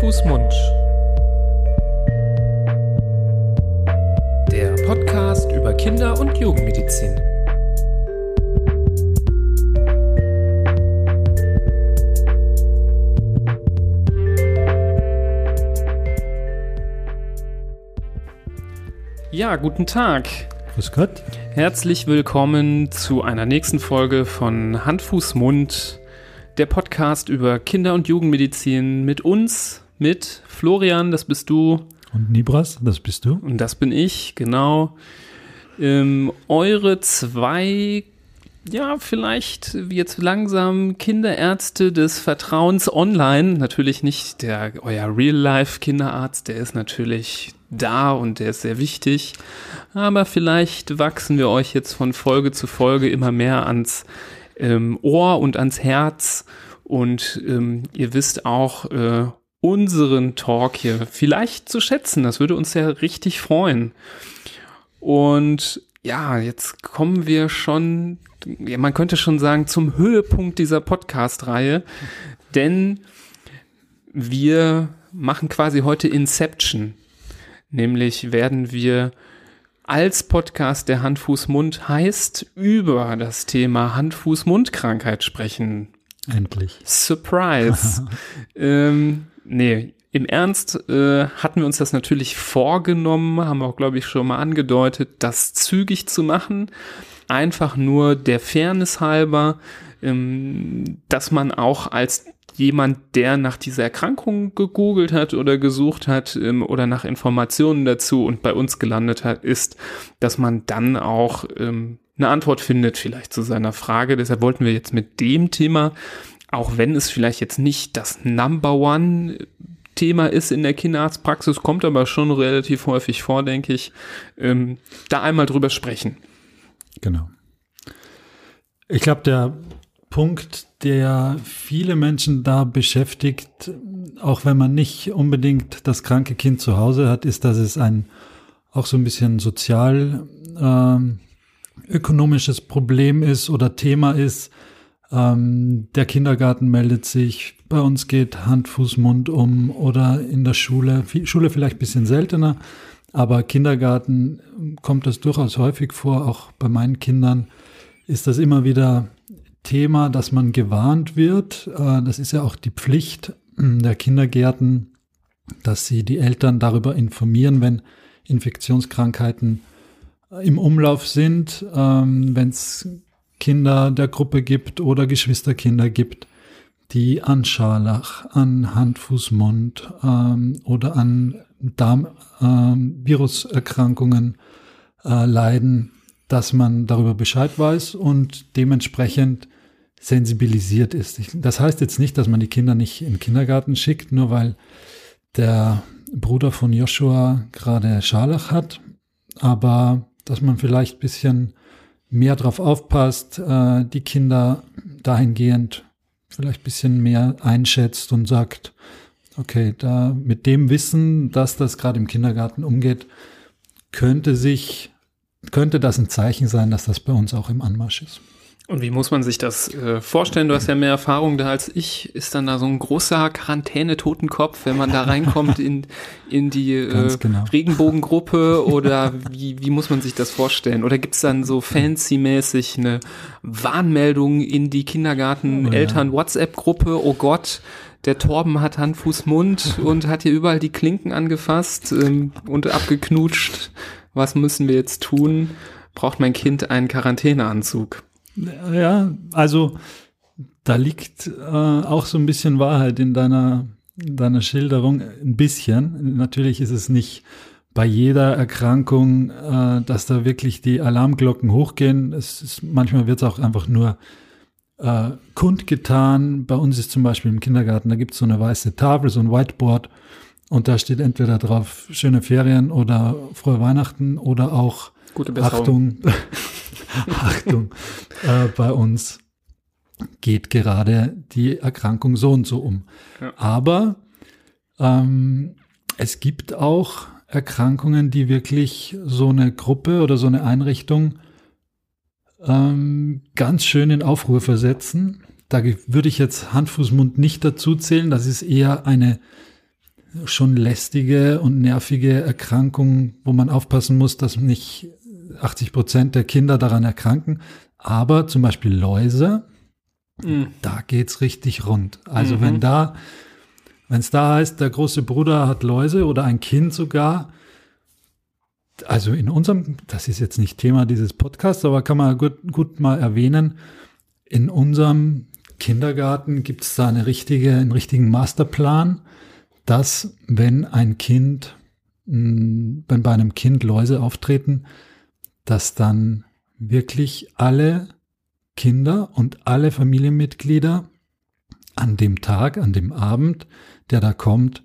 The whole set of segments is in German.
Fuß, Mund. Der Podcast über Kinder- und Jugendmedizin. Ja, guten Tag. Grüß Gott. Herzlich willkommen zu einer nächsten Folge von Hand, Fuß, Mund, der Podcast über Kinder- und Jugendmedizin mit uns, mit Florian, das bist du. Und Nibras, das bist du. Und das bin ich, genau. Ähm, eure zwei, ja, vielleicht jetzt langsam Kinderärzte des Vertrauens online. Natürlich nicht der, euer Real-Life-Kinderarzt, der ist natürlich da und der ist sehr wichtig. Aber vielleicht wachsen wir euch jetzt von Folge zu Folge immer mehr ans ähm, Ohr und ans Herz. Und ähm, ihr wisst auch äh, unseren Talk hier vielleicht zu schätzen. Das würde uns ja richtig freuen. Und ja, jetzt kommen wir schon, ja, man könnte schon sagen, zum Höhepunkt dieser Podcast-Reihe. Denn wir machen quasi heute Inception. Nämlich werden wir als Podcast der Hand-Fuß-Mund heißt über das Thema Hand-Fuß-Mund-Krankheit sprechen. Endlich. Surprise. ähm, nee, im Ernst äh, hatten wir uns das natürlich vorgenommen, haben auch, glaube ich, schon mal angedeutet, das zügig zu machen. Einfach nur der Fairness halber, ähm, dass man auch als jemand, der nach dieser Erkrankung gegoogelt hat oder gesucht hat ähm, oder nach Informationen dazu und bei uns gelandet hat, ist, dass man dann auch ähm, eine Antwort findet vielleicht zu seiner Frage. Deshalb wollten wir jetzt mit dem Thema, auch wenn es vielleicht jetzt nicht das Number One Thema ist in der Kinderarztpraxis, kommt aber schon relativ häufig vor, denke ich, ähm, da einmal drüber sprechen. Genau. Ich glaube, der Punkt, der viele Menschen da beschäftigt, auch wenn man nicht unbedingt das kranke Kind zu Hause hat, ist, dass es ein auch so ein bisschen sozial äh, ökonomisches Problem ist oder Thema ist. Ähm, der Kindergarten meldet sich, bei uns geht Hand, Fuß, Mund um oder in der Schule, Schule vielleicht ein bisschen seltener, aber Kindergarten kommt das durchaus häufig vor, auch bei meinen Kindern ist das immer wieder Thema, dass man gewarnt wird. Äh, das ist ja auch die Pflicht der Kindergärten, dass sie die Eltern darüber informieren, wenn Infektionskrankheiten im Umlauf sind, ähm, wenn es Kinder der Gruppe gibt oder Geschwisterkinder gibt, die an Scharlach, an Hand, Fuß, Mund ähm, oder an Darmviruserkrankungen äh, leiden, dass man darüber Bescheid weiß und dementsprechend sensibilisiert ist. Das heißt jetzt nicht, dass man die Kinder nicht in den Kindergarten schickt, nur weil der Bruder von Joshua gerade Scharlach hat, aber dass man vielleicht ein bisschen mehr drauf aufpasst, äh, die Kinder dahingehend vielleicht ein bisschen mehr einschätzt und sagt, okay, da mit dem Wissen, dass das gerade im Kindergarten umgeht, könnte sich, könnte das ein Zeichen sein, dass das bei uns auch im Anmarsch ist. Und wie muss man sich das äh, vorstellen? Du hast ja mehr Erfahrung da als ich. Ist dann da so ein großer Quarantäne-Totenkopf, wenn man da reinkommt in, in die äh, genau. Regenbogengruppe? Oder wie, wie muss man sich das vorstellen? Oder gibt's dann so fancy-mäßig eine Warnmeldung in die Kindergarten-Eltern-WhatsApp-Gruppe? Oh Gott, der Torben hat Hand, Fuß, Mund und hat hier überall die Klinken angefasst ähm, und abgeknutscht. Was müssen wir jetzt tun? Braucht mein Kind einen Quarantäneanzug? Ja, also da liegt äh, auch so ein bisschen Wahrheit in deiner, deiner Schilderung. Ein bisschen. Natürlich ist es nicht bei jeder Erkrankung, äh, dass da wirklich die Alarmglocken hochgehen. Es ist, manchmal wird es auch einfach nur äh, kundgetan. Bei uns ist zum Beispiel im Kindergarten, da gibt es so eine weiße Tafel, so ein Whiteboard. Und da steht entweder drauf schöne Ferien oder frohe Weihnachten oder auch Gute Achtung, Achtung, äh, bei uns geht gerade die Erkrankung so und so um. Ja. Aber ähm, es gibt auch Erkrankungen, die wirklich so eine Gruppe oder so eine Einrichtung ähm, ganz schön in Aufruhr versetzen. Da würde ich jetzt Hand, Fuß, Mund nicht dazu zählen. Das ist eher eine schon lästige und nervige Erkrankung, wo man aufpassen muss, dass nicht 80 Prozent der Kinder daran erkranken. Aber zum Beispiel Läuse, mhm. da geht's richtig rund. Also mhm. wenn da, wenn es da heißt, der große Bruder hat Läuse oder ein Kind sogar, also in unserem, das ist jetzt nicht Thema dieses Podcasts, aber kann man gut, gut mal erwähnen, in unserem Kindergarten gibt es da eine richtige, einen richtigen Masterplan, dass wenn ein Kind, wenn bei einem Kind Läuse auftreten, dass dann wirklich alle Kinder und alle Familienmitglieder an dem Tag, an dem Abend, der da kommt,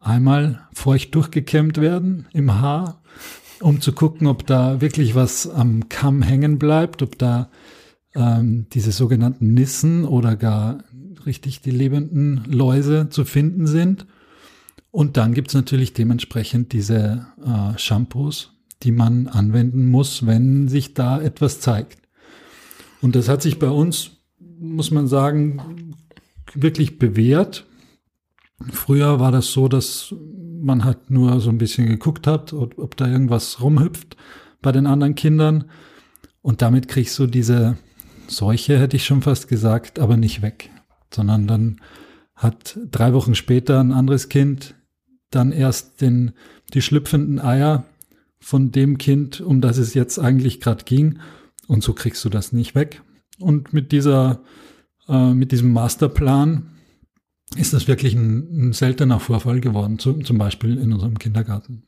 einmal feucht durchgekämmt werden im Haar, um zu gucken, ob da wirklich was am Kamm hängen bleibt, ob da ähm, diese sogenannten Nissen oder gar richtig die lebenden Läuse zu finden sind. Und dann gibt's natürlich dementsprechend diese äh, Shampoos, die man anwenden muss, wenn sich da etwas zeigt. Und das hat sich bei uns, muss man sagen, wirklich bewährt. Früher war das so, dass man halt nur so ein bisschen geguckt hat, ob, da irgendwas rumhüpft bei den anderen Kindern. Und damit kriegst du diese Seuche, hätte ich schon fast gesagt, aber nicht weg. Sondern dann hat drei Wochen später ein anderes Kind dann erst den, die schlüpfenden Eier von dem Kind, um das es jetzt eigentlich gerade ging. Und so kriegst du das nicht weg. Und mit dieser, äh, mit diesem Masterplan ist das wirklich ein, ein seltener Vorfall geworden, zum, zum Beispiel in unserem Kindergarten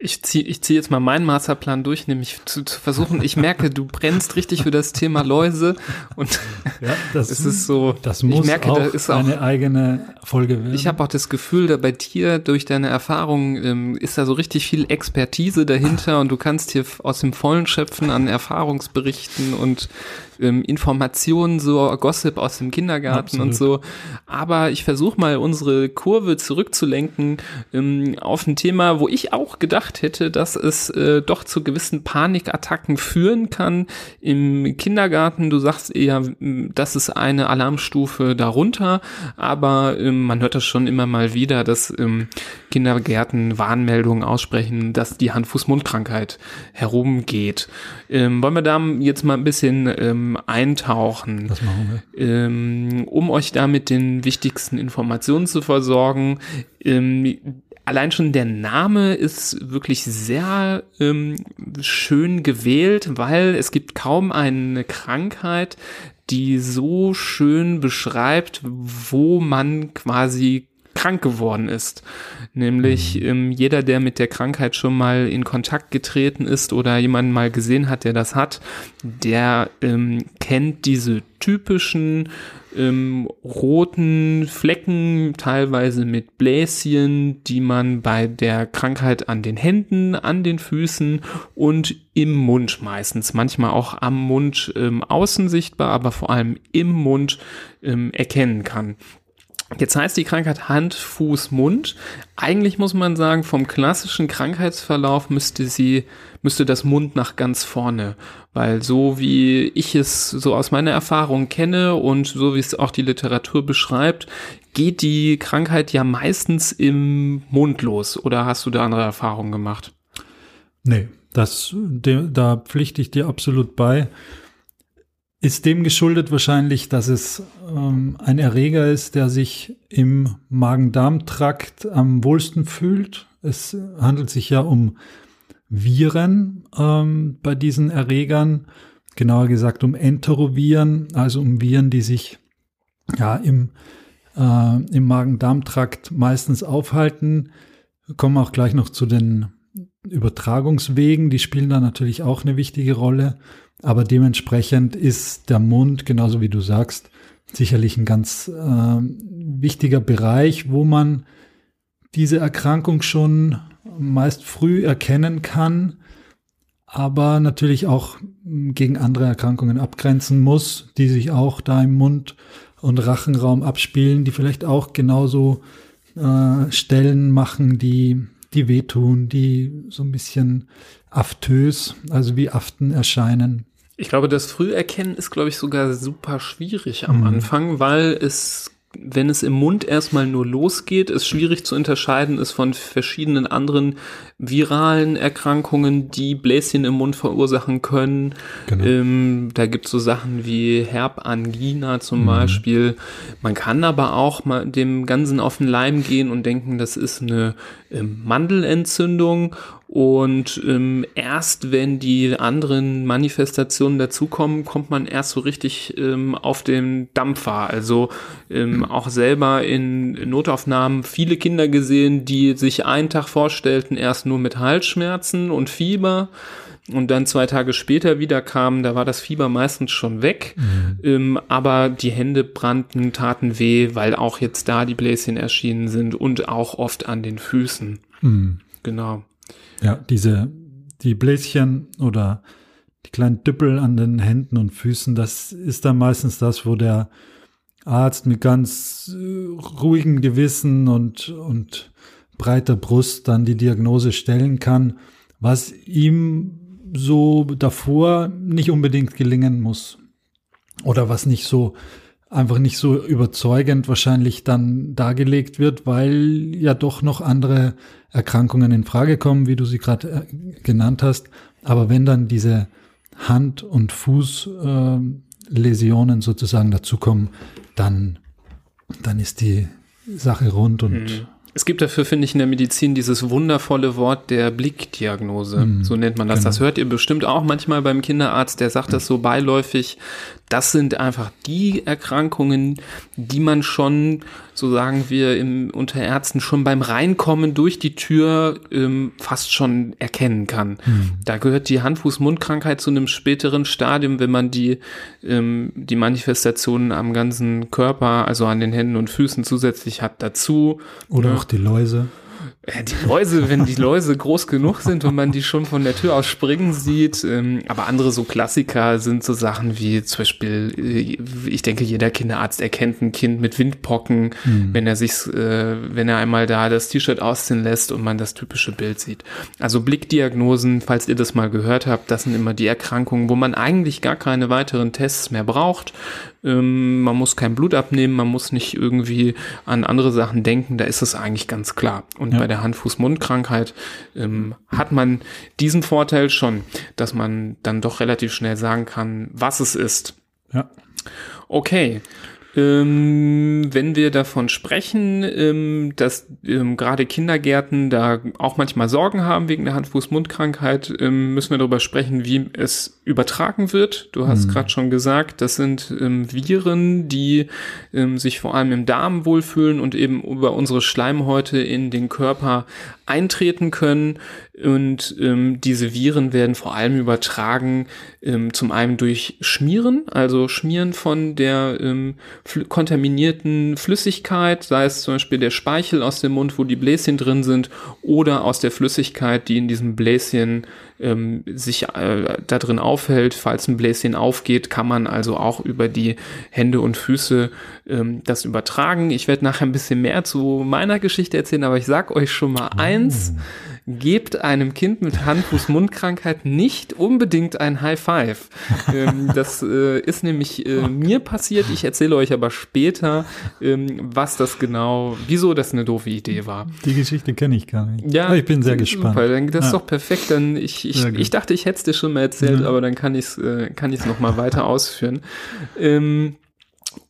ich ziehe ich zieh jetzt mal meinen Masterplan durch, nämlich zu, zu versuchen, ich merke, du brennst richtig für das Thema Läuse und ja, das, es ist so, das muss ich merke, auch da ist auch eine eigene Folge werden. Ich habe auch das Gefühl, da bei dir durch deine Erfahrung ähm, ist da so richtig viel Expertise dahinter und du kannst hier aus dem Vollen schöpfen an Erfahrungsberichten und ähm, Informationen, so Gossip aus dem Kindergarten Absolut. und so. Aber ich versuche mal unsere Kurve zurückzulenken ähm, auf ein Thema, wo ich auch gedacht hätte, dass es äh, doch zu gewissen Panikattacken führen kann im Kindergarten. Du sagst eher, das ist eine Alarmstufe darunter, aber ähm, man hört das schon immer mal wieder, dass ähm, Kindergärten Warnmeldungen aussprechen, dass die Hand-Fuß-Mund-Krankheit herumgeht. Ähm, wollen wir da jetzt mal ein bisschen ähm, eintauchen, das machen wir. Ähm, um euch da mit den wichtigsten Informationen zu versorgen. Ähm, allein schon der Name ist wirklich sehr ähm, schön gewählt, weil es gibt kaum eine Krankheit, die so schön beschreibt, wo man quasi krank geworden ist. Nämlich mhm. ähm, jeder, der mit der Krankheit schon mal in Kontakt getreten ist oder jemanden mal gesehen hat, der das hat, der ähm, kennt diese typischen ähm, roten Flecken, teilweise mit Bläschen, die man bei der Krankheit an den Händen, an den Füßen und im Mund meistens, manchmal auch am Mund ähm, außen sichtbar, aber vor allem im Mund ähm, erkennen kann. Jetzt heißt die Krankheit Hand, Fuß, Mund. Eigentlich muss man sagen, vom klassischen Krankheitsverlauf müsste sie, müsste das Mund nach ganz vorne. Weil so wie ich es so aus meiner Erfahrung kenne und so wie es auch die Literatur beschreibt, geht die Krankheit ja meistens im Mund los. Oder hast du da andere Erfahrungen gemacht? Nee, das, da pflichte ich dir absolut bei. Ist dem geschuldet wahrscheinlich, dass es ähm, ein Erreger ist, der sich im Magen-Darm-Trakt am wohlsten fühlt. Es handelt sich ja um Viren ähm, bei diesen Erregern, genauer gesagt um Enteroviren, also um Viren, die sich ja im, äh, im Magen-Darm-Trakt meistens aufhalten. Wir kommen auch gleich noch zu den Übertragungswegen, die spielen da natürlich auch eine wichtige Rolle. Aber dementsprechend ist der Mund, genauso wie du sagst, sicherlich ein ganz äh, wichtiger Bereich, wo man diese Erkrankung schon meist früh erkennen kann, aber natürlich auch gegen andere Erkrankungen abgrenzen muss, die sich auch da im Mund- und Rachenraum abspielen, die vielleicht auch genauso äh, Stellen machen, die, die wehtun, die so ein bisschen aftös, also wie Aften erscheinen. Ich glaube, das Früherkennen ist, glaube ich, sogar super schwierig am mhm. Anfang, weil es wenn es im Mund erstmal nur losgeht, es schwierig zu unterscheiden ist von verschiedenen anderen viralen Erkrankungen, die Bläschen im Mund verursachen können. Genau. Ähm, da gibt es so Sachen wie Herbangina zum mhm. Beispiel. Man kann aber auch mal dem Ganzen auf den Leim gehen und denken, das ist eine ähm, Mandelentzündung und ähm, erst wenn die anderen Manifestationen dazukommen, kommt man erst so richtig ähm, auf den Dampfer. Also ähm, auch selber in Notaufnahmen viele Kinder gesehen, die sich einen Tag vorstellten, erst nur mit Halsschmerzen und Fieber und dann zwei Tage später wieder kamen, da war das Fieber meistens schon weg, mhm. ähm, aber die Hände brannten, taten weh, weil auch jetzt da die Bläschen erschienen sind und auch oft an den Füßen. Mhm. Genau. Ja, diese, die Bläschen oder die kleinen Düppel an den Händen und Füßen, das ist dann meistens das, wo der Arzt mit ganz äh, ruhigem Gewissen und, und breiter Brust dann die Diagnose stellen kann, was ihm so davor nicht unbedingt gelingen muss. Oder was nicht so einfach nicht so überzeugend wahrscheinlich dann dargelegt wird, weil ja doch noch andere Erkrankungen in Frage kommen, wie du sie gerade äh, genannt hast. Aber wenn dann diese Hand- und Fußläsionen äh, sozusagen dazukommen, dann, dann ist die Sache rund und mhm. Es gibt dafür, finde ich, in der Medizin dieses wundervolle Wort der Blickdiagnose. Mm, so nennt man das. Genau. Das hört ihr bestimmt auch manchmal beim Kinderarzt, der sagt das so beiläufig. Das sind einfach die Erkrankungen, die man schon, so sagen wir im, unter Ärzten, schon beim Reinkommen durch die Tür ähm, fast schon erkennen kann. Mhm. Da gehört die Hand-Fuß-Mund-Krankheit zu einem späteren Stadium, wenn man die, ähm, die Manifestationen am ganzen Körper, also an den Händen und Füßen zusätzlich hat, dazu. Oder ja. auch die Läuse. Die Läuse, wenn die Läuse groß genug sind und man die schon von der Tür aus springen sieht. Ähm, aber andere so Klassiker sind so Sachen wie zum Beispiel, äh, ich denke, jeder Kinderarzt erkennt ein Kind mit Windpocken, mhm. wenn er sich, äh, wenn er einmal da das T-Shirt ausziehen lässt und man das typische Bild sieht. Also Blickdiagnosen, falls ihr das mal gehört habt, das sind immer die Erkrankungen, wo man eigentlich gar keine weiteren Tests mehr braucht. Ähm, man muss kein Blut abnehmen, man muss nicht irgendwie an andere Sachen denken, da ist es eigentlich ganz klar. Und ja. bei der Hand-Fuß-Mund-Krankheit ähm, hat man diesen Vorteil schon, dass man dann doch relativ schnell sagen kann, was es ist. Ja. Okay. Ähm, wenn wir davon sprechen, ähm, dass ähm, gerade Kindergärten da auch manchmal Sorgen haben wegen der Hand-Fuß-Mund-Krankheit, ähm, müssen wir darüber sprechen, wie es übertragen wird. Du hast mhm. gerade schon gesagt, das sind ähm, Viren, die ähm, sich vor allem im Darm wohlfühlen und eben über unsere Schleimhäute in den Körper eintreten können. Und ähm, diese Viren werden vor allem übertragen, ähm, zum einen durch Schmieren, also Schmieren von der ähm, fl kontaminierten Flüssigkeit, sei es zum Beispiel der Speichel aus dem Mund, wo die Bläschen drin sind, oder aus der Flüssigkeit, die in diesem Bläschen ähm, sich äh, da drin aufhält. Falls ein Bläschen aufgeht, kann man also auch über die Hände und Füße ähm, das übertragen. Ich werde nachher ein bisschen mehr zu meiner Geschichte erzählen, aber ich sag euch schon mal eins. Oh gebt einem Kind mit Hand-Fuß-Mund-Krankheit nicht unbedingt ein High Five. ähm, das äh, ist nämlich äh, mir passiert. Ich erzähle euch aber später, ähm, was das genau, wieso das eine doofe Idee war. Die Geschichte kenne ich gar nicht. Ja, ich bin sehr gespannt. Super, dann, das ja. ist doch perfekt. Dann ich, ich, ich dachte, ich hätte es dir schon mal erzählt, ja. aber dann kann ich es äh, kann noch mal weiter ausführen. Ähm,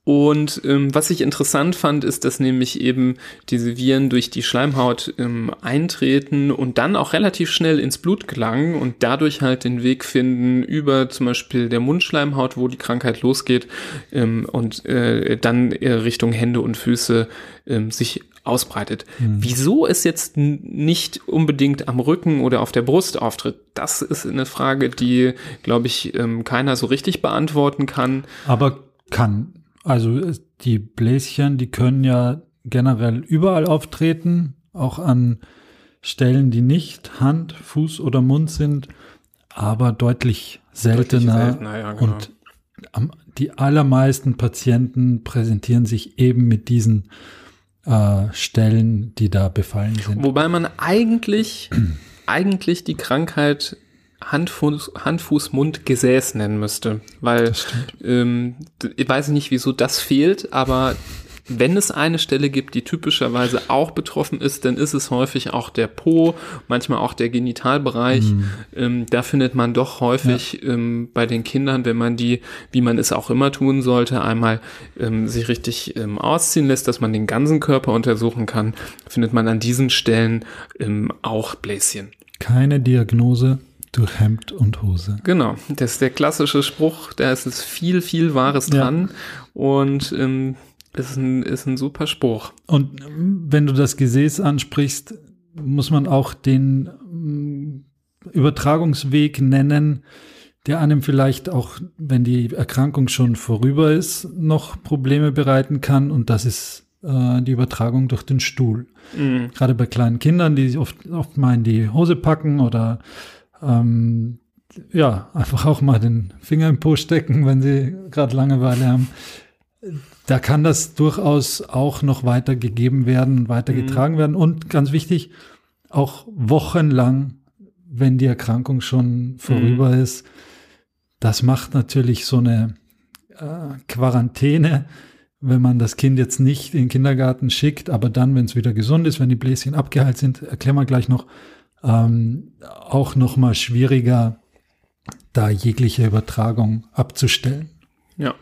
und ähm, was ich interessant fand, ist, dass nämlich eben diese Viren durch die Schleimhaut ähm, eintreten und dann auch relativ schnell ins Blut gelangen und dadurch halt den Weg finden über zum Beispiel der Mundschleimhaut, wo die Krankheit losgeht ähm, und äh, dann äh, Richtung Hände und Füße ähm, sich ausbreitet. Mhm. Wieso es jetzt nicht unbedingt am Rücken oder auf der Brust auftritt, das ist eine Frage, die, glaube ich, ähm, keiner so richtig beantworten kann. Aber kann also die Bläschen, die können ja generell überall auftreten, auch an Stellen, die nicht Hand, Fuß oder Mund sind, aber deutlich seltener. Deutlich seltener ja, genau. Und am, die allermeisten Patienten präsentieren sich eben mit diesen äh, Stellen, die da befallen sind. Wobei man eigentlich, eigentlich die Krankheit Hand, Fuß, Hand, Fuß, Mund, Gesäß nennen müsste. Weil ähm, ich weiß nicht, wieso das fehlt, aber wenn es eine Stelle gibt, die typischerweise auch betroffen ist, dann ist es häufig auch der Po, manchmal auch der Genitalbereich. Mhm. Ähm, da findet man doch häufig ja. ähm, bei den Kindern, wenn man die, wie man es auch immer tun sollte, einmal ähm, sich richtig ähm, ausziehen lässt, dass man den ganzen Körper untersuchen kann, findet man an diesen Stellen ähm, auch Bläschen. Keine Diagnose durch Hemd und Hose. Genau, das ist der klassische Spruch, da ist es viel, viel Wahres dran. Ja. Und ähm, ist ein, ist ein super Spruch. Und wenn du das Gesäß ansprichst, muss man auch den mm, Übertragungsweg nennen, der einem vielleicht auch, wenn die Erkrankung schon vorüber ist, noch Probleme bereiten kann. Und das ist äh, die Übertragung durch den Stuhl. Mhm. Gerade bei kleinen Kindern, die sich oft, oft mal in die Hose packen oder ähm, ja, einfach auch mal den Finger im Po stecken, wenn sie gerade Langeweile haben da kann das durchaus auch noch weitergegeben werden, weitergetragen mhm. werden und ganz wichtig, auch wochenlang, wenn die Erkrankung schon vorüber mhm. ist. Das macht natürlich so eine äh, Quarantäne, wenn man das Kind jetzt nicht in den Kindergarten schickt, aber dann, wenn es wieder gesund ist, wenn die Bläschen abgeheilt sind, erklären wir gleich noch, ähm, auch noch mal schwieriger, da jegliche Übertragung abzustellen. Ja.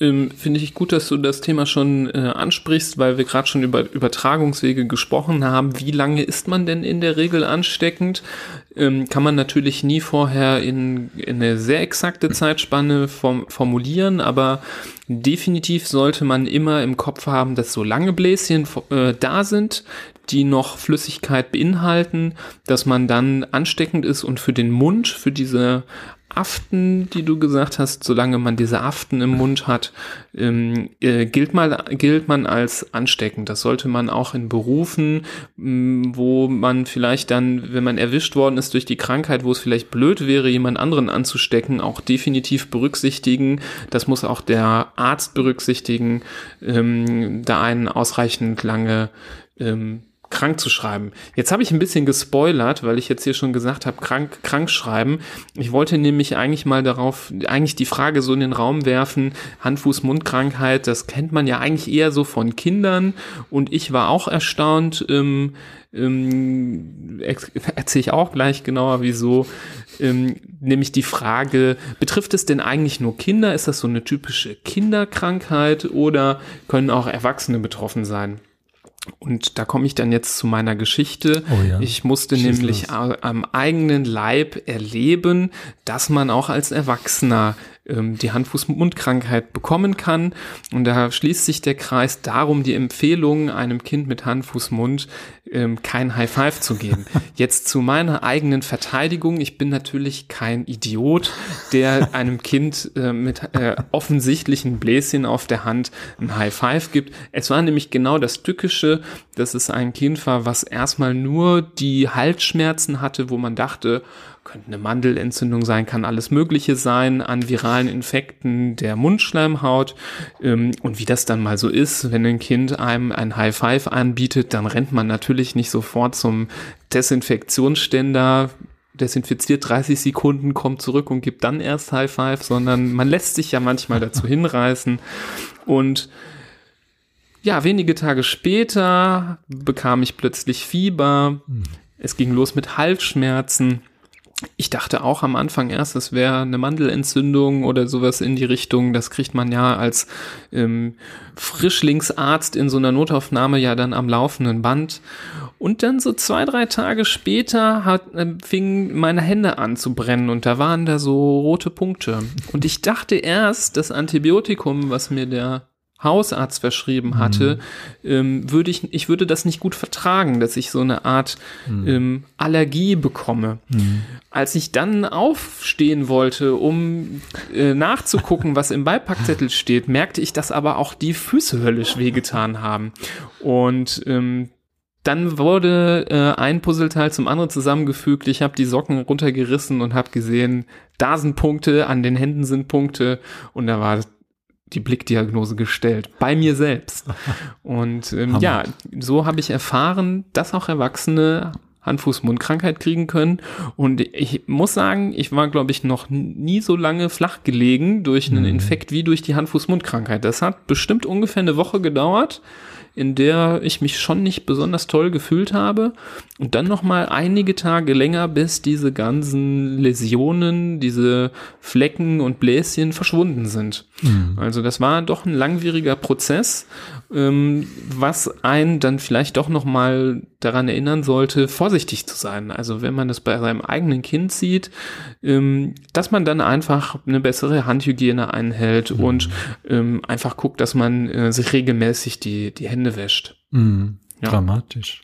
Ähm, Finde ich gut, dass du das Thema schon äh, ansprichst, weil wir gerade schon über Übertragungswege gesprochen haben. Wie lange ist man denn in der Regel ansteckend? Ähm, kann man natürlich nie vorher in, in eine sehr exakte Zeitspanne form formulieren, aber definitiv sollte man immer im Kopf haben, dass so lange Bläschen äh, da sind, die noch Flüssigkeit beinhalten, dass man dann ansteckend ist und für den Mund, für diese Aften, die du gesagt hast, solange man diese Aften im Mund hat, ähm, äh, gilt, mal, gilt man als ansteckend. Das sollte man auch in Berufen, ähm, wo man vielleicht dann, wenn man erwischt worden ist durch die Krankheit, wo es vielleicht blöd wäre, jemand anderen anzustecken, auch definitiv berücksichtigen. Das muss auch der Arzt berücksichtigen, ähm, da einen ausreichend lange ähm, krank zu schreiben. Jetzt habe ich ein bisschen gespoilert, weil ich jetzt hier schon gesagt habe, krank, krank schreiben. Ich wollte nämlich eigentlich mal darauf, eigentlich die Frage so in den Raum werfen, Hand-Fuß-Mund-Krankheit, das kennt man ja eigentlich eher so von Kindern und ich war auch erstaunt, ähm, ähm, erzähle ich auch gleich genauer, wieso, ähm, nämlich die Frage, betrifft es denn eigentlich nur Kinder? Ist das so eine typische Kinderkrankheit oder können auch Erwachsene betroffen sein? Und da komme ich dann jetzt zu meiner Geschichte. Oh ja. Ich musste Schieß nämlich los. am eigenen Leib erleben, dass man auch als Erwachsener ähm, die Hand-Fuß-Mund-Krankheit bekommen kann. Und da schließt sich der Kreis darum, die Empfehlung, einem Kind mit Hand-Fuß-Mund ähm, kein High Five zu geben. Jetzt zu meiner eigenen Verteidigung. Ich bin natürlich kein Idiot, der einem Kind äh, mit äh, offensichtlichen Bläschen auf der Hand ein High Five gibt. Es war nämlich genau das Tückische, dass es ein Kind war, was erstmal nur die Halsschmerzen hatte, wo man dachte, könnte eine Mandelentzündung sein, kann alles Mögliche sein an viralen Infekten der Mundschleimhaut. Ähm, und wie das dann mal so ist, wenn ein Kind einem ein High Five anbietet, dann rennt man natürlich nicht sofort zum Desinfektionsständer, desinfiziert 30 Sekunden, kommt zurück und gibt dann erst High Five, sondern man lässt sich ja manchmal dazu hinreißen. Und ja, wenige Tage später bekam ich plötzlich Fieber. Hm. Es ging los mit Halsschmerzen ich dachte auch am Anfang erst, es wäre eine Mandelentzündung oder sowas in die Richtung. Das kriegt man ja als ähm, Frischlingsarzt in so einer Notaufnahme ja dann am laufenden Band. Und dann so zwei, drei Tage später hat, äh, fingen meine Hände an zu brennen und da waren da so rote Punkte. Und ich dachte erst, das Antibiotikum, was mir der Hausarzt verschrieben hatte, mhm. ähm, würde ich, ich würde das nicht gut vertragen, dass ich so eine Art mhm. ähm, Allergie bekomme. Mhm. Als ich dann aufstehen wollte, um äh, nachzugucken, was im Beipackzettel steht, merkte ich, dass aber auch die Füße höllisch wehgetan haben. Und ähm, dann wurde äh, ein Puzzleteil zum anderen zusammengefügt. Ich habe die Socken runtergerissen und habe gesehen, da sind Punkte, an den Händen sind Punkte und da war die Blickdiagnose gestellt, bei mir selbst. Und ähm, ja, so habe ich erfahren, dass auch Erwachsene Hand-Fuß-Mund-Krankheit kriegen können. Und ich muss sagen, ich war, glaube ich, noch nie so lange flach gelegen durch einen Infekt wie durch die Hand-Fuß-Mund-Krankheit. Das hat bestimmt ungefähr eine Woche gedauert in der ich mich schon nicht besonders toll gefühlt habe und dann noch mal einige Tage länger, bis diese ganzen Läsionen, diese Flecken und Bläschen verschwunden sind. Mhm. Also das war doch ein langwieriger Prozess, ähm, was einen dann vielleicht doch noch mal daran erinnern sollte, vorsichtig zu sein. Also wenn man das bei seinem eigenen Kind sieht, ähm, dass man dann einfach eine bessere Handhygiene einhält mhm. und ähm, einfach guckt, dass man äh, sich regelmäßig die, die Hände wäscht. Mhm. Ja. Dramatisch.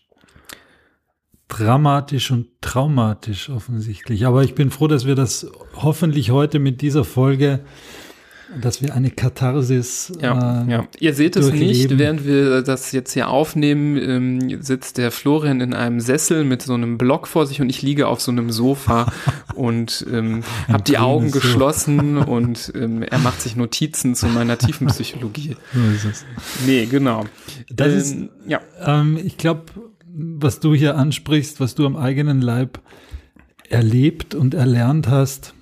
Dramatisch und traumatisch offensichtlich. Aber ich bin froh, dass wir das hoffentlich heute mit dieser Folge dass wir eine Katharsis. Ja, äh, ja. Ihr seht es nicht, während wir das jetzt hier aufnehmen, ähm, sitzt der Florian in einem Sessel mit so einem Block vor sich und ich liege auf so einem Sofa und ähm, habe die Augen Sofa. geschlossen und ähm, er macht sich Notizen zu meiner tiefen Psychologie. So ist es. Nee, genau. Das ist, ähm, ja. Ähm, ich glaube, was du hier ansprichst, was du am eigenen Leib erlebt und erlernt hast,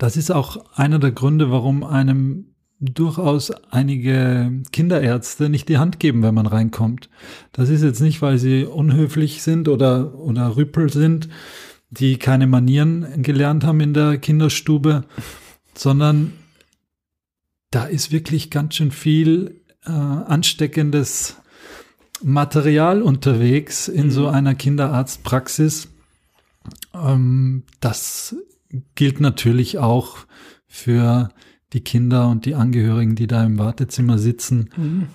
das ist auch einer der Gründe, warum einem durchaus einige Kinderärzte nicht die Hand geben, wenn man reinkommt. Das ist jetzt nicht, weil sie unhöflich sind oder, oder Rüppel sind, die keine Manieren gelernt haben in der Kinderstube, sondern da ist wirklich ganz schön viel äh, ansteckendes Material unterwegs in mhm. so einer Kinderarztpraxis. Ähm, das gilt natürlich auch für die Kinder und die Angehörigen, die da im Wartezimmer sitzen. Mhm.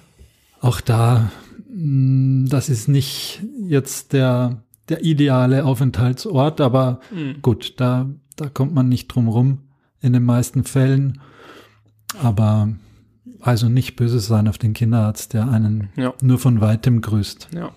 Auch da, mm, das ist nicht jetzt der, der ideale Aufenthaltsort, aber mhm. gut, da, da kommt man nicht drum rum in den meisten Fällen. Aber also nicht böse sein auf den Kinderarzt, der einen ja. nur von weitem grüßt. Ja.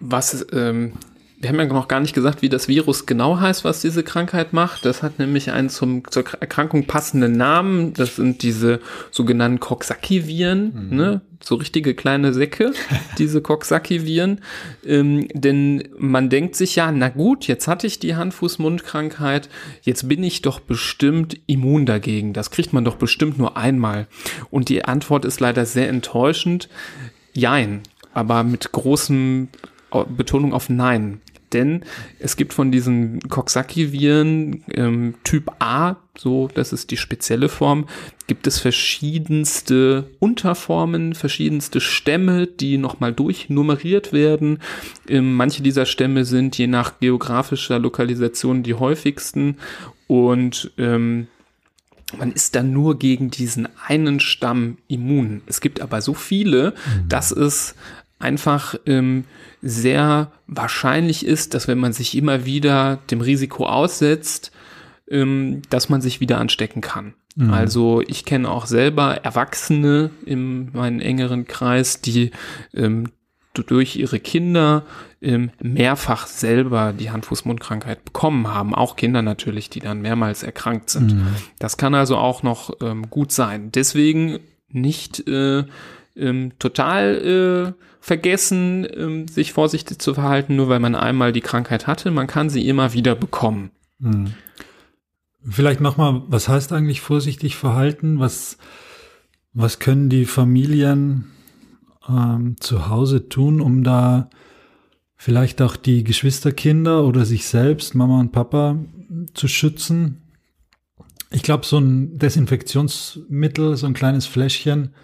Was ähm, wir haben ja noch gar nicht gesagt, wie das Virus genau heißt, was diese Krankheit macht. Das hat nämlich einen zum, zur Erkrankung passenden Namen. Das sind diese sogenannten Coxsackie-Viren, mhm. ne? so richtige kleine Säcke, diese Coxsackie-Viren. Ähm, denn man denkt sich ja, na gut, jetzt hatte ich die Hand-Fuß-Mund-Krankheit, jetzt bin ich doch bestimmt immun dagegen. Das kriegt man doch bestimmt nur einmal. Und die Antwort ist leider sehr enttäuschend. Jein, aber mit großem Betonung auf Nein. Denn es gibt von diesen Coxsackie-Viren ähm, Typ A, so das ist die spezielle Form, gibt es verschiedenste Unterformen, verschiedenste Stämme, die nochmal durchnummeriert werden. Ähm, manche dieser Stämme sind je nach geografischer Lokalisation die häufigsten und ähm, man ist dann nur gegen diesen einen Stamm immun. Es gibt aber so viele, mhm. dass es einfach ähm, sehr wahrscheinlich ist, dass wenn man sich immer wieder dem Risiko aussetzt, ähm, dass man sich wieder anstecken kann. Mhm. Also ich kenne auch selber Erwachsene in meinem engeren Kreis, die ähm, durch ihre Kinder ähm, mehrfach selber die Hand-Fuß-Mund-Krankheit bekommen haben. Auch Kinder natürlich, die dann mehrmals erkrankt sind. Mhm. Das kann also auch noch ähm, gut sein. Deswegen nicht äh, ähm, total äh, vergessen, ähm, sich vorsichtig zu verhalten, nur weil man einmal die Krankheit hatte. Man kann sie immer wieder bekommen. Hm. Vielleicht nochmal, was heißt eigentlich vorsichtig verhalten? Was, was können die Familien ähm, zu Hause tun, um da vielleicht auch die Geschwisterkinder oder sich selbst, Mama und Papa, zu schützen? Ich glaube, so ein Desinfektionsmittel, so ein kleines Fläschchen,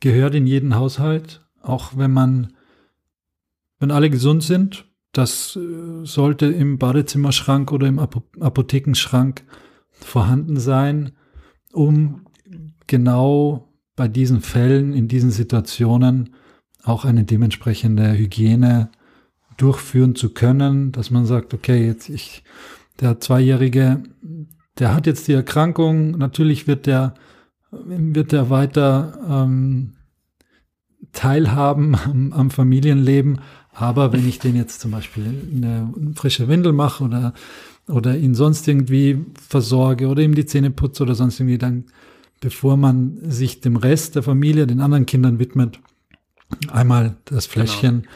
gehört in jeden Haushalt auch wenn man, wenn alle gesund sind, das äh, sollte im Badezimmerschrank oder im Apothekenschrank vorhanden sein, um genau bei diesen Fällen, in diesen Situationen auch eine dementsprechende Hygiene durchführen zu können, dass man sagt, okay, jetzt ich, der Zweijährige, der hat jetzt die Erkrankung, natürlich wird der, wird der weiter ähm, teilhaben am, am Familienleben. Aber wenn ich den jetzt zum Beispiel eine frische Windel mache oder, oder ihn sonst irgendwie versorge oder ihm die Zähne putze oder sonst irgendwie, dann, bevor man sich dem Rest der Familie, den anderen Kindern widmet, einmal das genau. Fläschchen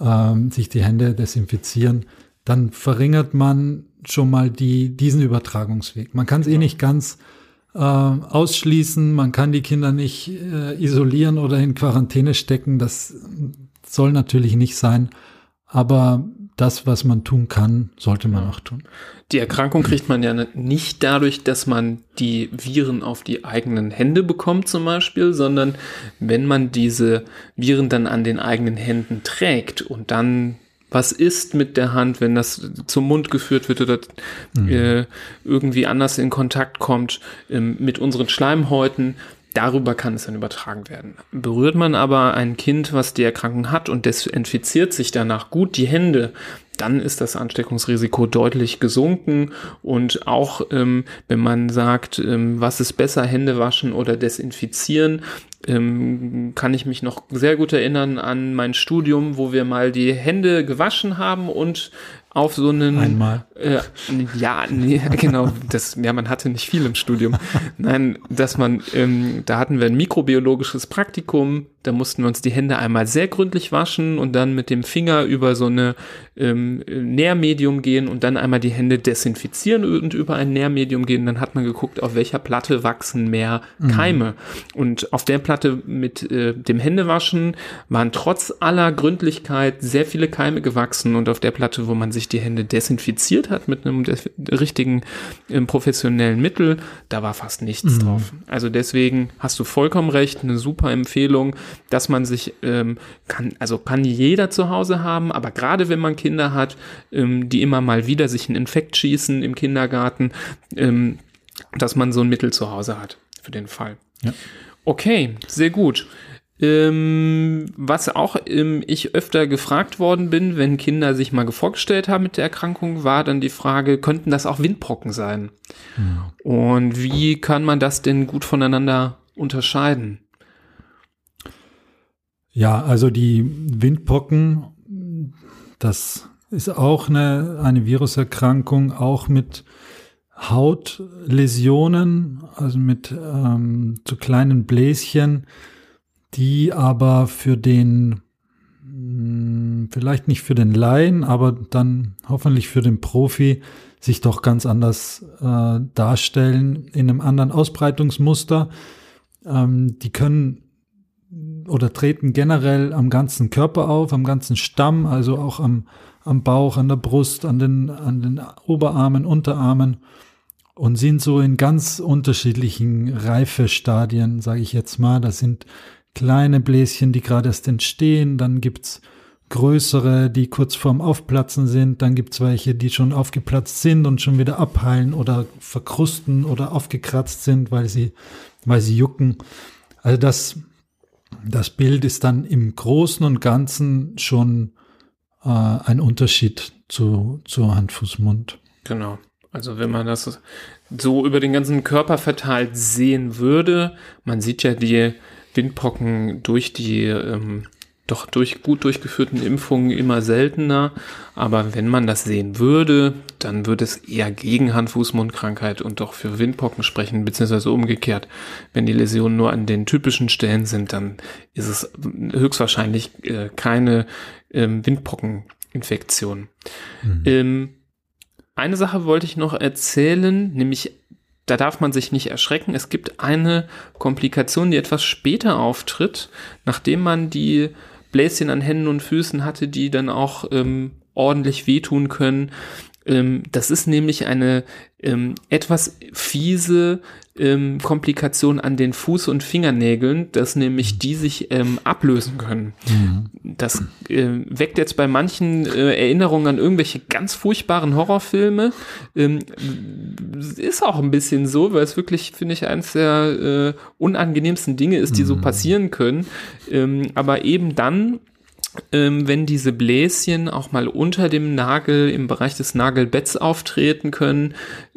ähm, sich die Hände desinfizieren, dann verringert man schon mal die, diesen Übertragungsweg. Man kann es eh nicht ganz äh, ausschließen, man kann die Kinder nicht äh, isolieren oder in Quarantäne stecken. Das soll natürlich nicht sein, aber das, was man tun kann, sollte man auch tun. Die Erkrankung kriegt man ja nicht dadurch, dass man die Viren auf die eigenen Hände bekommt zum Beispiel, sondern wenn man diese Viren dann an den eigenen Händen trägt und dann was ist mit der Hand, wenn das zum Mund geführt wird oder mhm. äh, irgendwie anders in Kontakt kommt ähm, mit unseren Schleimhäuten. Darüber kann es dann übertragen werden. Berührt man aber ein Kind, was die Erkrankung hat und desinfiziert sich danach gut die Hände, dann ist das Ansteckungsrisiko deutlich gesunken. Und auch ähm, wenn man sagt, ähm, was ist besser, Hände waschen oder desinfizieren, ähm, kann ich mich noch sehr gut erinnern an mein Studium, wo wir mal die Hände gewaschen haben und auf so einen einmal äh, ja nee, genau das ja man hatte nicht viel im Studium nein dass man ähm, da hatten wir ein mikrobiologisches Praktikum da mussten wir uns die Hände einmal sehr gründlich waschen und dann mit dem Finger über so eine ähm, Nährmedium gehen und dann einmal die Hände desinfizieren und über ein Nährmedium gehen dann hat man geguckt auf welcher Platte wachsen mehr mhm. Keime mhm. und auf der Platte mit äh, dem Händewaschen waren trotz aller Gründlichkeit sehr viele Keime gewachsen und auf der Platte wo man sich die Hände desinfiziert hat mit einem richtigen ähm, professionellen Mittel, da war fast nichts mhm. drauf. Also deswegen hast du vollkommen recht, eine super Empfehlung, dass man sich ähm, kann, also kann jeder zu Hause haben, aber gerade wenn man Kinder hat, ähm, die immer mal wieder sich einen Infekt schießen im Kindergarten, ähm, dass man so ein Mittel zu Hause hat für den Fall. Ja. Okay, sehr gut. Ähm, was auch ähm, ich öfter gefragt worden bin, wenn Kinder sich mal vorgestellt haben mit der Erkrankung, war dann die Frage, könnten das auch Windbrocken sein? Ja. Und wie kann man das denn gut voneinander unterscheiden? Ja, also die Windpocken, das ist auch eine, eine Viruserkrankung, auch mit Hautläsionen, also mit ähm, so kleinen Bläschen die aber für den, hm, vielleicht nicht für den Laien, aber dann hoffentlich für den Profi sich doch ganz anders äh, darstellen, in einem anderen Ausbreitungsmuster. Ähm, die können oder treten generell am ganzen Körper auf, am ganzen Stamm, also auch am, am Bauch, an der Brust, an den, an den Oberarmen, Unterarmen und sind so in ganz unterschiedlichen Reifestadien, sage ich jetzt mal. Das sind kleine Bläschen, die gerade erst entstehen, dann gibt's größere, die kurz vorm Aufplatzen sind, dann gibt's welche, die schon aufgeplatzt sind und schon wieder abheilen oder verkrusten oder aufgekratzt sind, weil sie, weil sie jucken. Also das, das Bild ist dann im Großen und Ganzen schon äh, ein Unterschied zu, zu Hand, Fuß, Mund. Genau. Also wenn man das so über den ganzen Körper verteilt sehen würde, man sieht ja die Windpocken durch die ähm, doch durch gut durchgeführten Impfungen immer seltener. Aber wenn man das sehen würde, dann würde es eher gegen Hand-Fuß-Mund-Krankheit und doch für Windpocken sprechen, beziehungsweise umgekehrt. Wenn die Läsionen nur an den typischen Stellen sind, dann ist es höchstwahrscheinlich äh, keine ähm, Windpockeninfektion. Mhm. Ähm, eine Sache wollte ich noch erzählen, nämlich da darf man sich nicht erschrecken. Es gibt eine Komplikation, die etwas später auftritt, nachdem man die Bläschen an Händen und Füßen hatte, die dann auch ähm, ordentlich wehtun können. Ähm, das ist nämlich eine ähm, etwas fiese ähm, Komplikation an den Fuß- und Fingernägeln, dass nämlich die sich ähm, ablösen können. Mhm. Das äh, weckt jetzt bei manchen äh, Erinnerungen an irgendwelche ganz furchtbaren Horrorfilme. Ähm, ist auch ein bisschen so, weil es wirklich, finde ich, eines der äh, unangenehmsten Dinge ist, die mhm. so passieren können. Ähm, aber eben dann, wenn diese Bläschen auch mal unter dem Nagel im Bereich des Nagelbetts auftreten können,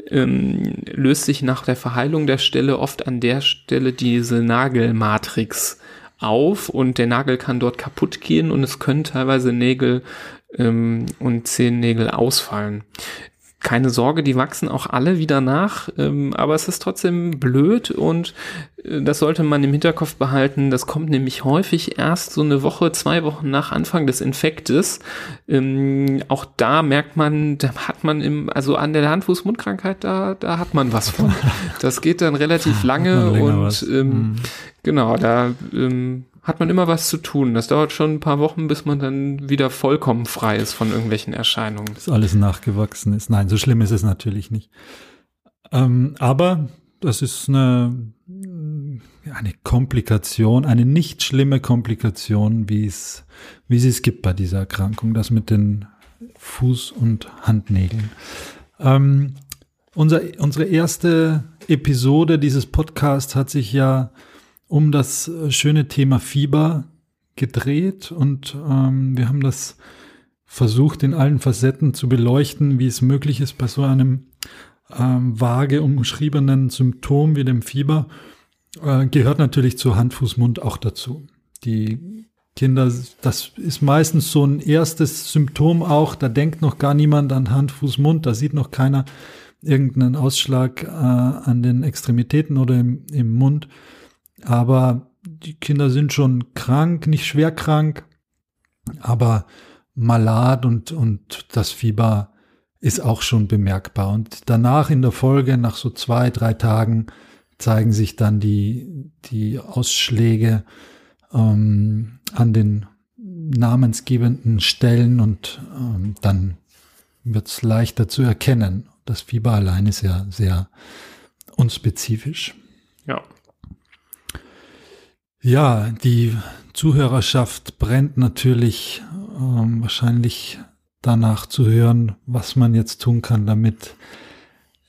ähm, löst sich nach der Verheilung der Stelle oft an der Stelle diese Nagelmatrix auf und der Nagel kann dort kaputt gehen und es können teilweise Nägel ähm, und Zehennägel ausfallen. Keine Sorge, die wachsen auch alle wieder nach, ähm, aber es ist trotzdem blöd und äh, das sollte man im Hinterkopf behalten. Das kommt nämlich häufig erst so eine Woche, zwei Wochen nach Anfang des Infektes. Ähm, auch da merkt man, da hat man im, also an der Hand-Fuß-Mund-Krankheit, da, da hat man was von. Das geht dann relativ lange und ähm, mhm. genau, da ähm, hat man immer was zu tun. Das dauert schon ein paar Wochen, bis man dann wieder vollkommen frei ist von irgendwelchen Erscheinungen. Bis alles nachgewachsen ist. Nein, so schlimm ist es natürlich nicht. Ähm, aber das ist eine, eine Komplikation, eine nicht schlimme Komplikation, wie es, wie es es gibt bei dieser Erkrankung, das mit den Fuß- und Handnägeln. Ähm, unser, unsere erste Episode dieses Podcasts hat sich ja um das äh, schöne Thema Fieber gedreht und ähm, wir haben das versucht in allen Facetten zu beleuchten, wie es möglich ist bei so einem ähm, vage umschriebenen Symptom wie dem Fieber, äh, gehört natürlich zu Hand, Fuß, Mund auch dazu. Die Kinder, das ist meistens so ein erstes Symptom auch, da denkt noch gar niemand an Hand, Fuß, Mund, da sieht noch keiner irgendeinen Ausschlag äh, an den Extremitäten oder im, im Mund. Aber die Kinder sind schon krank, nicht schwer krank, aber malat und, und das Fieber ist auch schon bemerkbar. Und danach in der Folge, nach so zwei, drei Tagen, zeigen sich dann die, die Ausschläge ähm, an den namensgebenden Stellen und ähm, dann wird es leichter zu erkennen. Das Fieber allein ist ja sehr unspezifisch. Ja, ja, die Zuhörerschaft brennt natürlich ähm, wahrscheinlich danach zu hören, was man jetzt tun kann, damit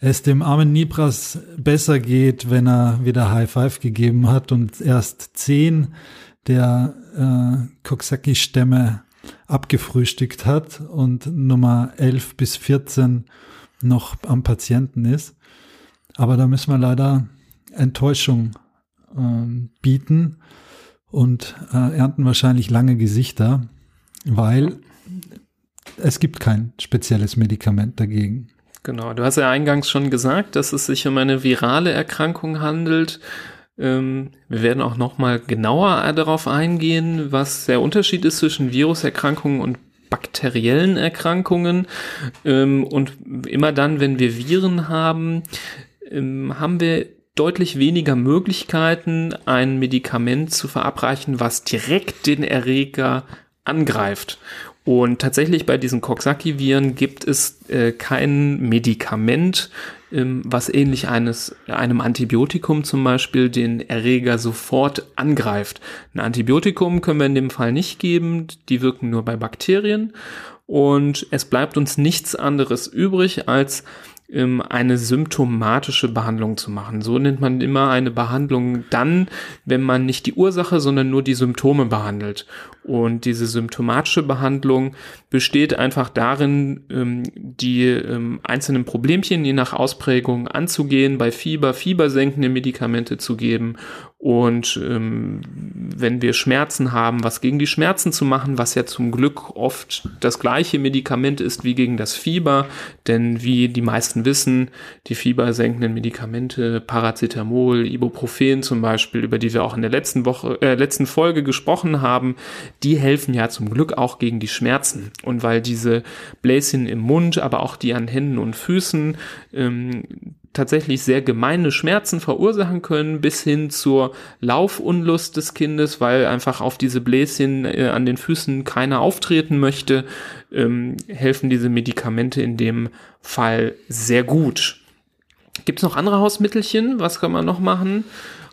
es dem armen Nibras besser geht, wenn er wieder High Five gegeben hat und erst zehn der äh, Koksaki-Stämme abgefrühstückt hat und Nummer 11 bis 14 noch am Patienten ist. Aber da müssen wir leider Enttäuschung äh, bieten und äh, ernten wahrscheinlich lange Gesichter, weil es gibt kein spezielles Medikament dagegen. Genau, du hast ja eingangs schon gesagt, dass es sich um eine virale Erkrankung handelt. Ähm, wir werden auch noch mal genauer darauf eingehen, was der Unterschied ist zwischen Viruserkrankungen und bakteriellen Erkrankungen. Ähm, und immer dann, wenn wir Viren haben, ähm, haben wir deutlich weniger Möglichkeiten, ein Medikament zu verabreichen, was direkt den Erreger angreift. Und tatsächlich bei diesen Coxsackie-Viren gibt es äh, kein Medikament, ähm, was ähnlich eines, einem Antibiotikum zum Beispiel den Erreger sofort angreift. Ein Antibiotikum können wir in dem Fall nicht geben, die wirken nur bei Bakterien. Und es bleibt uns nichts anderes übrig, als eine symptomatische Behandlung zu machen. So nennt man immer eine Behandlung dann, wenn man nicht die Ursache, sondern nur die Symptome behandelt. Und diese symptomatische Behandlung besteht einfach darin, ähm, die ähm, einzelnen Problemchen je nach Ausprägung anzugehen, bei Fieber fiebersenkende Medikamente zu geben und ähm, wenn wir Schmerzen haben, was gegen die Schmerzen zu machen, was ja zum Glück oft das gleiche Medikament ist wie gegen das Fieber, denn wie die meisten wissen, die fiebersenkenden Medikamente, Paracetamol, Ibuprofen zum Beispiel, über die wir auch in der letzten Woche, äh, letzten Folge gesprochen haben, die helfen ja zum Glück auch gegen die Schmerzen. Und weil diese Bläschen im Mund, aber auch die an Händen und Füßen ähm, tatsächlich sehr gemeine Schmerzen verursachen können, bis hin zur Laufunlust des Kindes, weil einfach auf diese Bläschen äh, an den Füßen keiner auftreten möchte, ähm, helfen diese Medikamente in dem Fall sehr gut. Gibt es noch andere Hausmittelchen? Was kann man noch machen,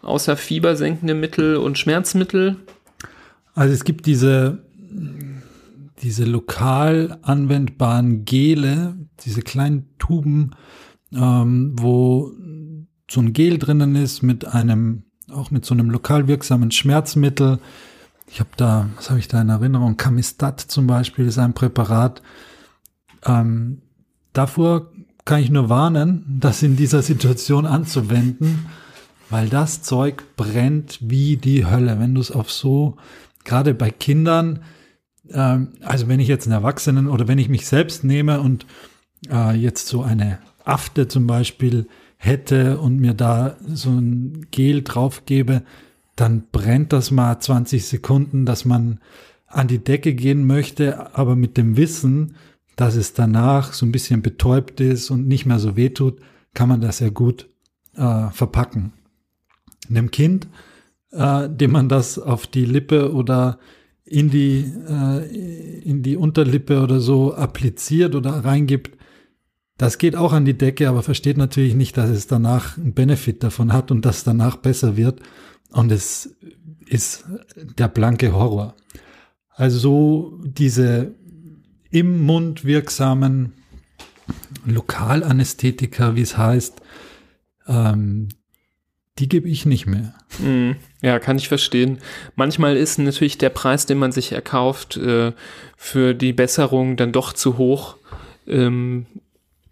außer fiebersenkende Mittel und Schmerzmittel? Also es gibt diese, diese lokal anwendbaren Gele, diese kleinen Tuben, ähm, wo so ein Gel drinnen ist mit einem, auch mit so einem lokal wirksamen Schmerzmittel. Ich habe da, was habe ich da in Erinnerung? Camistat zum Beispiel ist ein Präparat. Ähm, davor kann ich nur warnen, das in dieser Situation anzuwenden, weil das Zeug brennt wie die Hölle. Wenn du es auf so, gerade bei Kindern, ähm, also wenn ich jetzt einen Erwachsenen oder wenn ich mich selbst nehme und äh, jetzt so eine Afte zum Beispiel hätte und mir da so ein Gel drauf gebe, dann brennt das mal 20 Sekunden, dass man an die Decke gehen möchte, aber mit dem Wissen, dass es danach so ein bisschen betäubt ist und nicht mehr so wehtut, kann man das ja gut äh, verpacken. Einem Kind, äh, dem man das auf die Lippe oder in die, äh, in die Unterlippe oder so appliziert oder reingibt, das geht auch an die Decke, aber versteht natürlich nicht, dass es danach einen Benefit davon hat und dass danach besser wird. Und es ist der blanke Horror. Also so diese im Mund wirksamen Lokalanästhetika, wie es heißt, ähm, die gebe ich nicht mehr. Mm, ja, kann ich verstehen. Manchmal ist natürlich der Preis, den man sich erkauft, äh, für die Besserung dann doch zu hoch. Ähm,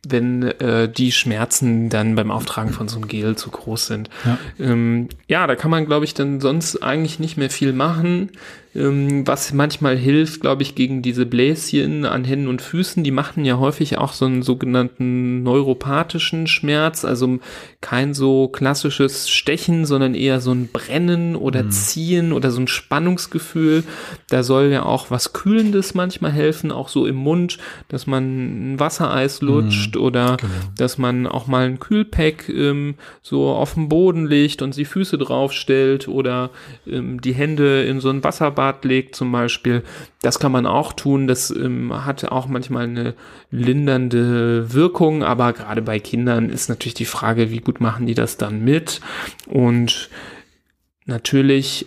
wenn äh, die Schmerzen dann beim Auftragen von so einem Gel zu groß sind. Ja, ähm, ja da kann man, glaube ich, dann sonst eigentlich nicht mehr viel machen. Ähm, was manchmal hilft, glaube ich, gegen diese Bläschen an Händen und Füßen, die machen ja häufig auch so einen sogenannten neuropathischen Schmerz, also kein so klassisches Stechen, sondern eher so ein Brennen oder mhm. Ziehen oder so ein Spannungsgefühl. Da soll ja auch was Kühlendes manchmal helfen, auch so im Mund, dass man ein Wassereis mhm. lutscht mhm. oder genau. dass man auch mal ein Kühlpack ähm, so auf den Boden legt und die Füße draufstellt oder ähm, die Hände in so ein Wasserbad Bad legt zum Beispiel. Das kann man auch tun. Das ähm, hat auch manchmal eine lindernde Wirkung, aber gerade bei Kindern ist natürlich die Frage, wie gut machen die das dann mit? Und natürlich,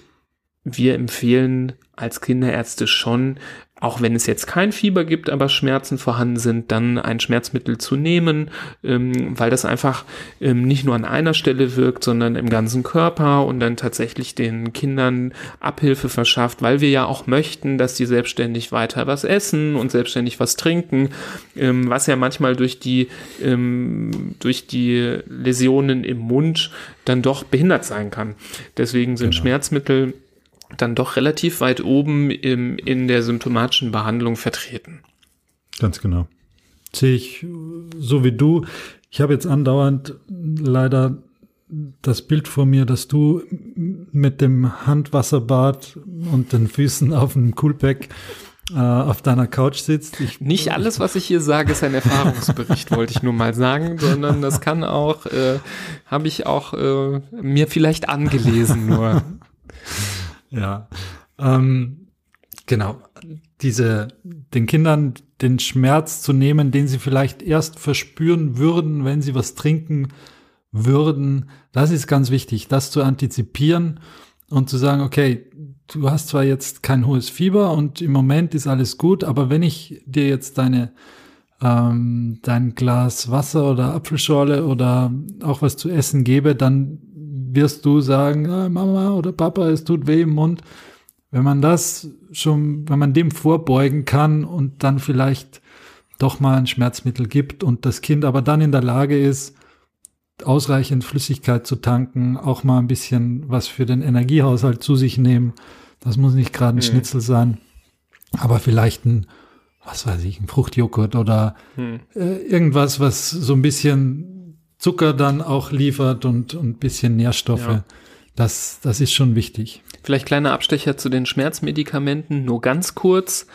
wir empfehlen als Kinderärzte schon, auch wenn es jetzt kein Fieber gibt, aber Schmerzen vorhanden sind, dann ein Schmerzmittel zu nehmen, ähm, weil das einfach ähm, nicht nur an einer Stelle wirkt, sondern im ganzen Körper und dann tatsächlich den Kindern Abhilfe verschafft, weil wir ja auch möchten, dass die selbstständig weiter was essen und selbstständig was trinken, ähm, was ja manchmal durch die, ähm, durch die Läsionen im Mund dann doch behindert sein kann. Deswegen sind genau. Schmerzmittel dann doch relativ weit oben im, in der symptomatischen Behandlung vertreten. Ganz genau. Sehe ich so wie du. Ich habe jetzt andauernd leider das Bild vor mir, dass du mit dem Handwasserbad und den Füßen auf dem Coolpack äh, auf deiner Couch sitzt. Ich, Nicht alles, was ich hier sage, ist ein Erfahrungsbericht, wollte ich nur mal sagen, sondern das kann auch, äh, habe ich auch äh, mir vielleicht angelesen nur. Ja. Ähm, genau. Diese, den Kindern den Schmerz zu nehmen, den sie vielleicht erst verspüren würden, wenn sie was trinken würden, das ist ganz wichtig, das zu antizipieren und zu sagen, okay, du hast zwar jetzt kein hohes Fieber und im Moment ist alles gut, aber wenn ich dir jetzt deine ähm, dein Glas Wasser oder Apfelschorle oder auch was zu essen gebe, dann wirst du sagen, ah, Mama oder Papa, es tut weh im Mund. Wenn man das schon, wenn man dem vorbeugen kann und dann vielleicht doch mal ein Schmerzmittel gibt und das Kind aber dann in der Lage ist, ausreichend Flüssigkeit zu tanken, auch mal ein bisschen was für den Energiehaushalt zu sich nehmen. Das muss nicht gerade ein mhm. Schnitzel sein, aber vielleicht ein, was weiß ich, ein Fruchtjoghurt oder mhm. äh, irgendwas, was so ein bisschen Zucker dann auch liefert und ein bisschen Nährstoffe. Ja. Das, das ist schon wichtig. Vielleicht kleiner Abstecher zu den Schmerzmedikamenten, nur ganz kurz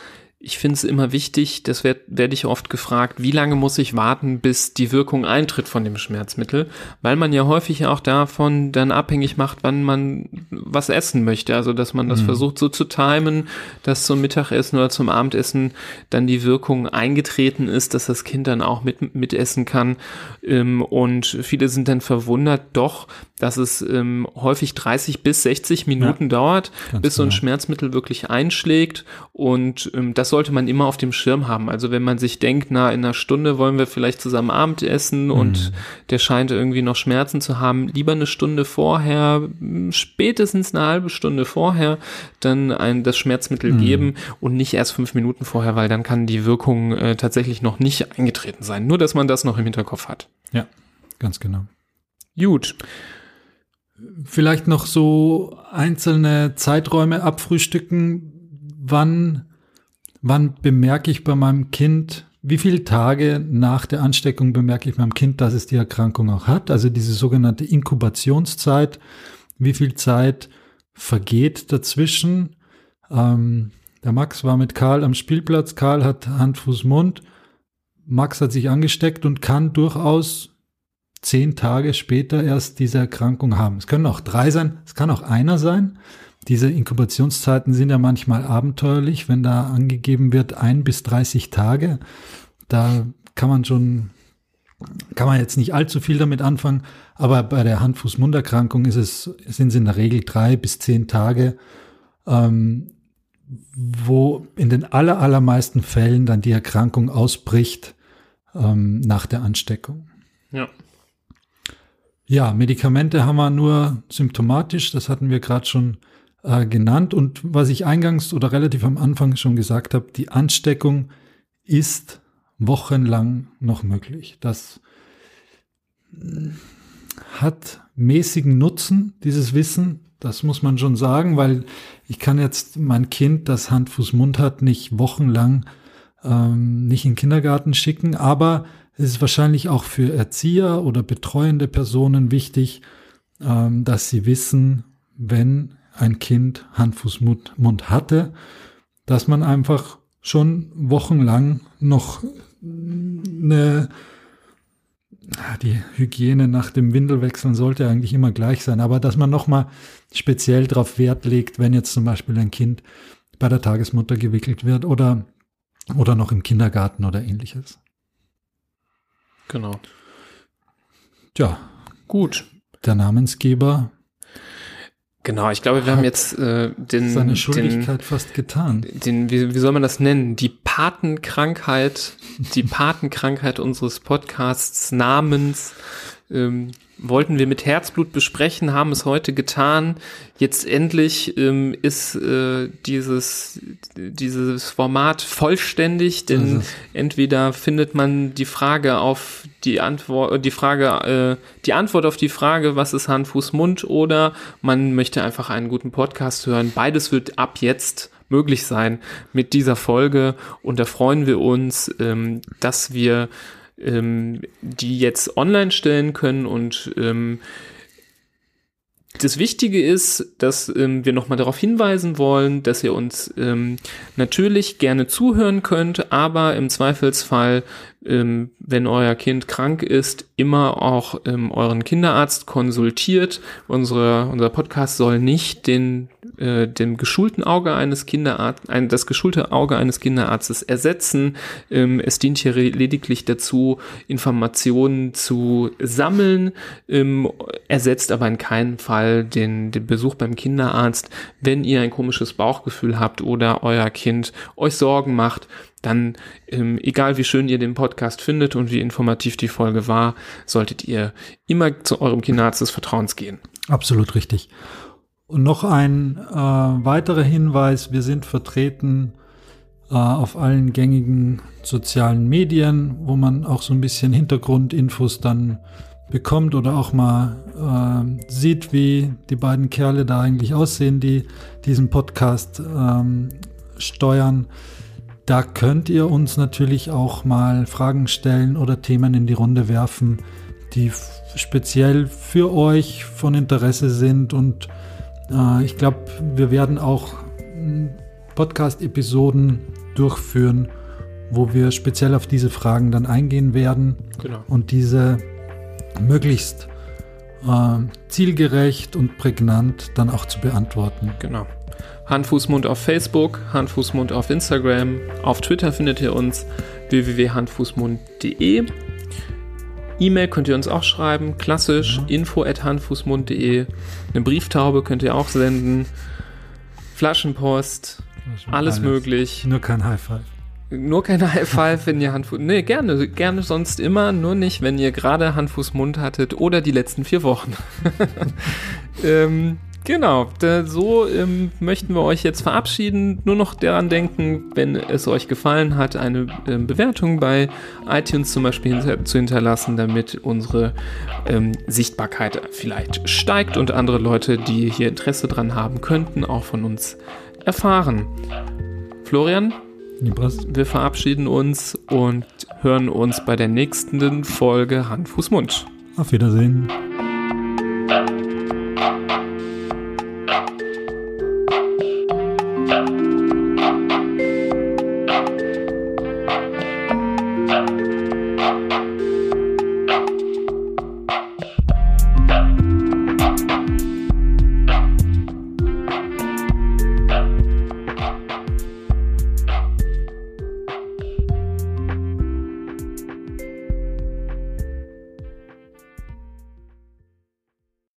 ich finde es immer wichtig, das werde werd ich oft gefragt, wie lange muss ich warten, bis die Wirkung eintritt von dem Schmerzmittel, weil man ja häufig auch davon dann abhängig macht, wann man was essen möchte. Also dass man das mhm. versucht so zu timen, dass zum Mittagessen oder zum Abendessen dann die Wirkung eingetreten ist, dass das Kind dann auch mit, mitessen kann. Ähm, und viele sind dann verwundert doch, dass es ähm, häufig 30 bis 60 Minuten ja, dauert, bis so ein genau. Schmerzmittel wirklich einschlägt. Und ähm, das sollte man immer auf dem Schirm haben. Also wenn man sich denkt, na, in einer Stunde wollen wir vielleicht zusammen Abendessen mhm. und der scheint irgendwie noch Schmerzen zu haben, lieber eine Stunde vorher, spätestens eine halbe Stunde vorher, dann ein, das Schmerzmittel mhm. geben und nicht erst fünf Minuten vorher, weil dann kann die Wirkung äh, tatsächlich noch nicht eingetreten sein. Nur, dass man das noch im Hinterkopf hat. Ja, ganz genau. Gut. Vielleicht noch so einzelne Zeiträume abfrühstücken. Wann, wann bemerke ich bei meinem Kind, wie viele Tage nach der Ansteckung bemerke ich meinem Kind, dass es die Erkrankung auch hat? Also diese sogenannte Inkubationszeit. Wie viel Zeit vergeht dazwischen? Ähm, der Max war mit Karl am Spielplatz. Karl hat Hand, Fuß, Mund. Max hat sich angesteckt und kann durchaus zehn Tage später erst diese Erkrankung haben. Es können auch drei sein, es kann auch einer sein. Diese Inkubationszeiten sind ja manchmal abenteuerlich, wenn da angegeben wird ein bis 30 Tage. Da kann man schon, kann man jetzt nicht allzu viel damit anfangen, aber bei der Hand-Fuß-Mund-Erkrankung ist es, sind es in der Regel drei bis zehn Tage, ähm, wo in den aller, allermeisten Fällen dann die Erkrankung ausbricht ähm, nach der Ansteckung. Ja. Ja, Medikamente haben wir nur symptomatisch, das hatten wir gerade schon äh, genannt. Und was ich eingangs oder relativ am Anfang schon gesagt habe, die Ansteckung ist wochenlang noch möglich. Das hm, hat mäßigen Nutzen, dieses Wissen. Das muss man schon sagen, weil ich kann jetzt mein Kind, das Hand, Fuß, Mund hat, nicht wochenlang ähm, nicht in den Kindergarten schicken. Aber es ist wahrscheinlich auch für Erzieher oder betreuende Personen wichtig, ähm, dass sie wissen, wenn ein Kind Hand, Fuß, Mund hatte, dass man einfach schon wochenlang noch eine die Hygiene nach dem Windelwechseln sollte eigentlich immer gleich sein, aber dass man nochmal speziell darauf Wert legt, wenn jetzt zum Beispiel ein Kind bei der Tagesmutter gewickelt wird oder, oder noch im Kindergarten oder ähnliches. Genau. Tja. Gut. Der Namensgeber Genau, ich glaube, wir haben jetzt äh, den seine Schuldigkeit den, fast getan. Den, wie, wie soll man das nennen? Die Patenkrankheit, die Patenkrankheit unseres Podcasts Namens ähm, wollten wir mit Herzblut besprechen, haben es heute getan. Jetzt endlich ähm, ist äh, dieses, dieses Format vollständig, denn entweder findet man die Frage auf die Antwort, die Frage, äh, die Antwort auf die Frage, was ist Hand, Fuß, Mund, oder man möchte einfach einen guten Podcast hören. Beides wird ab jetzt möglich sein mit dieser Folge und da freuen wir uns, ähm, dass wir ähm, die jetzt online stellen können und ähm, das Wichtige ist, dass ähm, wir nochmal darauf hinweisen wollen, dass ihr uns ähm, natürlich gerne zuhören könnt, aber im Zweifelsfall ähm, wenn euer Kind krank ist, immer auch ähm, euren Kinderarzt konsultiert. Unsere, unser Podcast soll nicht den, äh, dem geschulten Auge eines Kinderarztes, ein, das geschulte Auge eines Kinderarztes ersetzen. Ähm, es dient hier lediglich dazu, Informationen zu sammeln, ähm, ersetzt aber in keinem Fall den, den Besuch beim Kinderarzt. Wenn ihr ein komisches Bauchgefühl habt oder euer Kind euch Sorgen macht, dann, ähm, egal wie schön ihr den Podcast findet und wie informativ die Folge war, solltet ihr immer zu eurem Kinderarzt des Vertrauens gehen. Absolut richtig. Und noch ein äh, weiterer Hinweis, wir sind vertreten äh, auf allen gängigen sozialen Medien, wo man auch so ein bisschen Hintergrundinfos dann bekommt oder auch mal äh, sieht, wie die beiden Kerle da eigentlich aussehen, die diesen Podcast ähm, steuern. Da könnt ihr uns natürlich auch mal Fragen stellen oder Themen in die Runde werfen, die speziell für euch von Interesse sind. Und äh, ich glaube, wir werden auch hm, Podcast-Episoden durchführen, wo wir speziell auf diese Fragen dann eingehen werden genau. und diese möglichst äh, zielgerecht und prägnant dann auch zu beantworten. Genau. Handfußmund auf Facebook, Handfußmund auf Instagram, auf Twitter findet ihr uns www.handfußmund.de. E-Mail könnt ihr uns auch schreiben, klassisch, mhm. info at handfußmund.de. Eine Brieftaube könnt ihr auch senden. Flaschenpost, alles, alles, möglich. Nur kein High Five. Nur kein High Five, wenn ihr Handfuß. Nee, gerne, gerne sonst immer, nur nicht, wenn ihr gerade Handfußmund hattet oder die letzten vier Wochen. ähm, Genau, so ähm, möchten wir euch jetzt verabschieden. Nur noch daran denken, wenn es euch gefallen hat, eine äh, Bewertung bei iTunes zum Beispiel hinter zu hinterlassen, damit unsere ähm, Sichtbarkeit vielleicht steigt und andere Leute, die hier Interesse dran haben könnten, auch von uns erfahren. Florian, wir verabschieden uns und hören uns bei der nächsten Folge Hand, Fuß, Mund. Auf Wiedersehen.